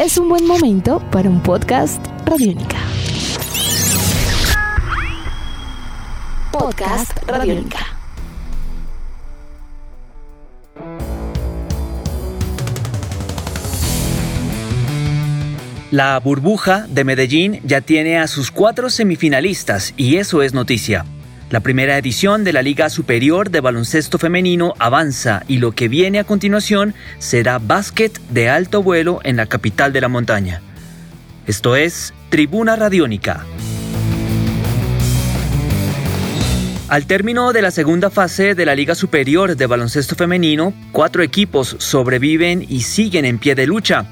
es un buen momento para un podcast Radiónica. Podcast Radiónica. La burbuja de Medellín ya tiene a sus cuatro semifinalistas y eso es noticia. La primera edición de la Liga Superior de Baloncesto Femenino avanza y lo que viene a continuación será básquet de alto vuelo en la capital de la montaña. Esto es Tribuna Radiónica. Al término de la segunda fase de la Liga Superior de Baloncesto Femenino, cuatro equipos sobreviven y siguen en pie de lucha.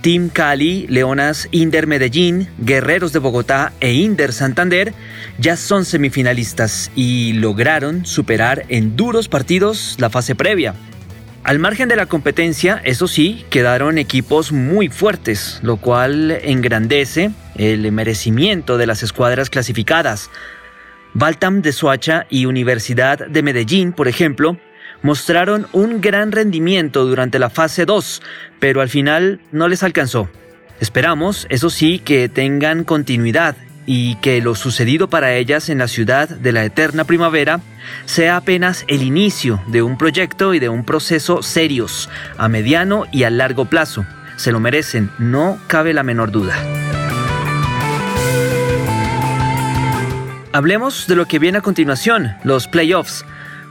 Team Cali, Leonas Inder Medellín, Guerreros de Bogotá e Inder Santander ya son semifinalistas y lograron superar en duros partidos la fase previa. Al margen de la competencia, eso sí, quedaron equipos muy fuertes, lo cual engrandece el merecimiento de las escuadras clasificadas. Baltam de Soacha y Universidad de Medellín, por ejemplo, mostraron un gran rendimiento durante la fase 2, pero al final no les alcanzó. Esperamos, eso sí, que tengan continuidad y que lo sucedido para ellas en la ciudad de la eterna primavera sea apenas el inicio de un proyecto y de un proceso serios, a mediano y a largo plazo. Se lo merecen, no cabe la menor duda. Hablemos de lo que viene a continuación, los playoffs.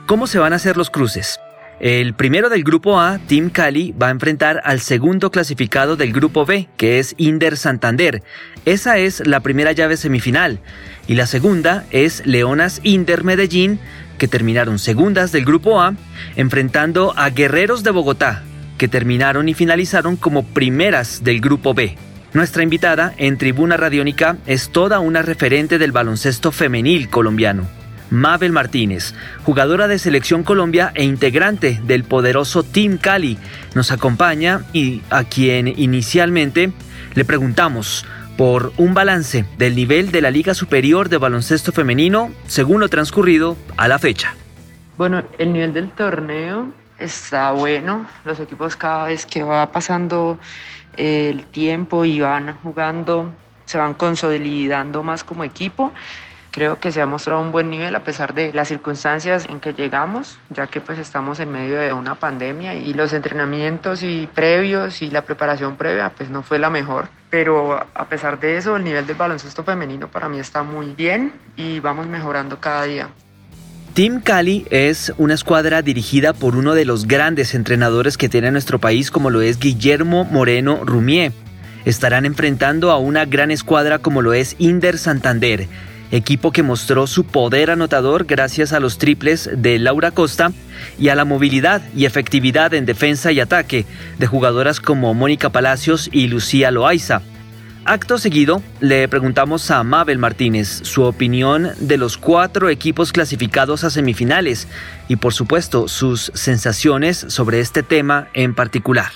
¿Cómo se van a hacer los cruces? El primero del grupo A, Team Cali, va a enfrentar al segundo clasificado del grupo B, que es Inder Santander. Esa es la primera llave semifinal. Y la segunda es Leonas Inder Medellín, que terminaron segundas del grupo A, enfrentando a Guerreros de Bogotá, que terminaron y finalizaron como primeras del grupo B. Nuestra invitada en Tribuna Radiónica es toda una referente del baloncesto femenil colombiano. Mabel Martínez, jugadora de Selección Colombia e integrante del poderoso Team Cali, nos acompaña y a quien inicialmente le preguntamos por un balance del nivel de la Liga Superior de Baloncesto Femenino según lo transcurrido a la fecha. Bueno, el nivel del torneo está bueno. Los equipos cada vez que va pasando el tiempo y van jugando, se van consolidando más como equipo Creo que se ha mostrado un buen nivel a pesar de las circunstancias en que llegamos, ya que pues estamos en medio de una pandemia y los entrenamientos y previos y la preparación previa pues no fue la mejor. Pero a pesar de eso, el nivel del baloncesto femenino para mí está muy bien y vamos mejorando cada día. Team Cali es una escuadra dirigida por uno de los grandes entrenadores que tiene nuestro país como lo es Guillermo Moreno Rumier. Estarán enfrentando a una gran escuadra como lo es Inder Santander equipo que mostró su poder anotador gracias a los triples de Laura Costa y a la movilidad y efectividad en defensa y ataque de jugadoras como Mónica Palacios y Lucía Loaiza. Acto seguido, le preguntamos a Mabel Martínez su opinión de los cuatro equipos clasificados a semifinales y por supuesto sus sensaciones sobre este tema en particular.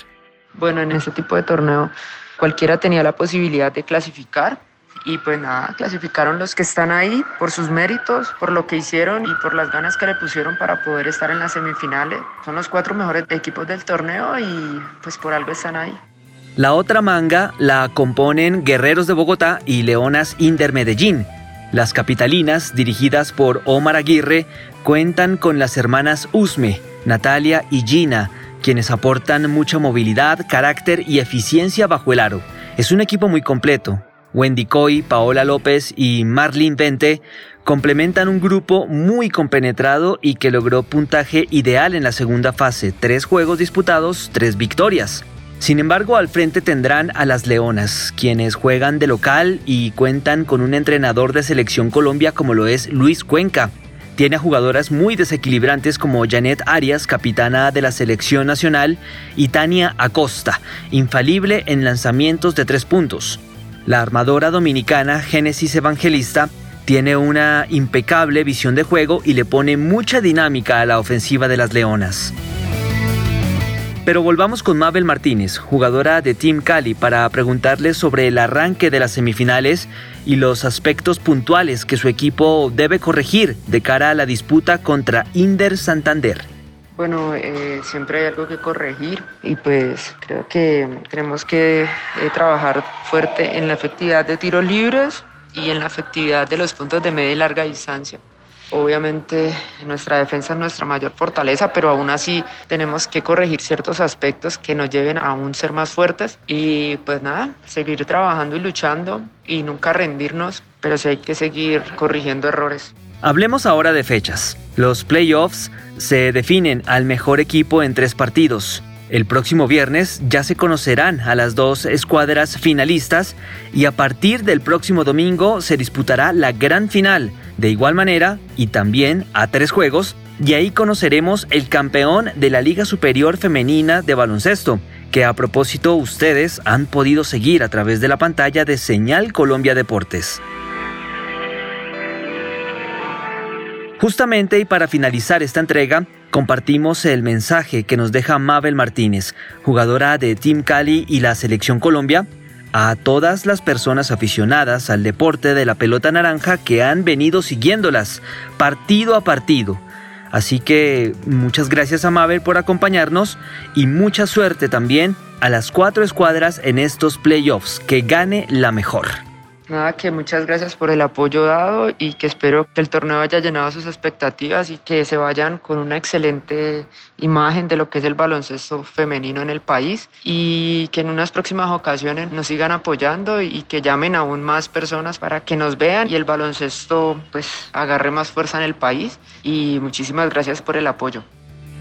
Bueno, en este tipo de torneo cualquiera tenía la posibilidad de clasificar y pues nada, clasificaron los que están ahí por sus méritos, por lo que hicieron y por las ganas que le pusieron para poder estar en las semifinales. Son los cuatro mejores equipos del torneo y pues por algo están ahí. La otra manga la componen Guerreros de Bogotá y Leonas Inder Medellín. Las capitalinas, dirigidas por Omar Aguirre, cuentan con las hermanas Usme, Natalia y Gina, quienes aportan mucha movilidad, carácter y eficiencia bajo el aro. Es un equipo muy completo, Wendy Coy, Paola López y Marlene Vente complementan un grupo muy compenetrado y que logró puntaje ideal en la segunda fase, tres juegos disputados, tres victorias. Sin embargo, al frente tendrán a las Leonas, quienes juegan de local y cuentan con un entrenador de selección Colombia como lo es Luis Cuenca. Tiene a jugadoras muy desequilibrantes como Janet Arias, capitana de la selección nacional, y Tania Acosta, infalible en lanzamientos de tres puntos. La armadora dominicana Génesis Evangelista tiene una impecable visión de juego y le pone mucha dinámica a la ofensiva de las Leonas. Pero volvamos con Mabel Martínez, jugadora de Team Cali, para preguntarle sobre el arranque de las semifinales y los aspectos puntuales que su equipo debe corregir de cara a la disputa contra Inder Santander. Bueno, eh, siempre hay algo que corregir y pues creo que tenemos que eh, trabajar fuerte en la efectividad de tiros libres y en la efectividad de los puntos de media y larga distancia. Obviamente nuestra defensa es nuestra mayor fortaleza, pero aún así tenemos que corregir ciertos aspectos que nos lleven a aún ser más fuertes y pues nada, seguir trabajando y luchando y nunca rendirnos, pero sí hay que seguir corrigiendo errores. Hablemos ahora de fechas. Los playoffs se definen al mejor equipo en tres partidos. El próximo viernes ya se conocerán a las dos escuadras finalistas y a partir del próximo domingo se disputará la gran final, de igual manera y también a tres juegos, y ahí conoceremos el campeón de la Liga Superior Femenina de Baloncesto, que a propósito ustedes han podido seguir a través de la pantalla de Señal Colombia Deportes. Justamente y para finalizar esta entrega, compartimos el mensaje que nos deja Mabel Martínez, jugadora de Team Cali y la Selección Colombia, a todas las personas aficionadas al deporte de la pelota naranja que han venido siguiéndolas partido a partido. Así que muchas gracias a Mabel por acompañarnos y mucha suerte también a las cuatro escuadras en estos playoffs. Que gane la mejor. Nada, que muchas gracias por el apoyo dado y que espero que el torneo haya llenado sus expectativas y que se vayan con una excelente imagen de lo que es el baloncesto femenino en el país y que en unas próximas ocasiones nos sigan apoyando y que llamen aún más personas para que nos vean y el baloncesto pues agarre más fuerza en el país y muchísimas gracias por el apoyo.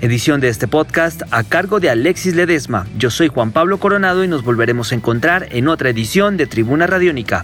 Edición de este podcast a cargo de Alexis Ledesma. Yo soy Juan Pablo Coronado y nos volveremos a encontrar en otra edición de Tribuna Radiónica.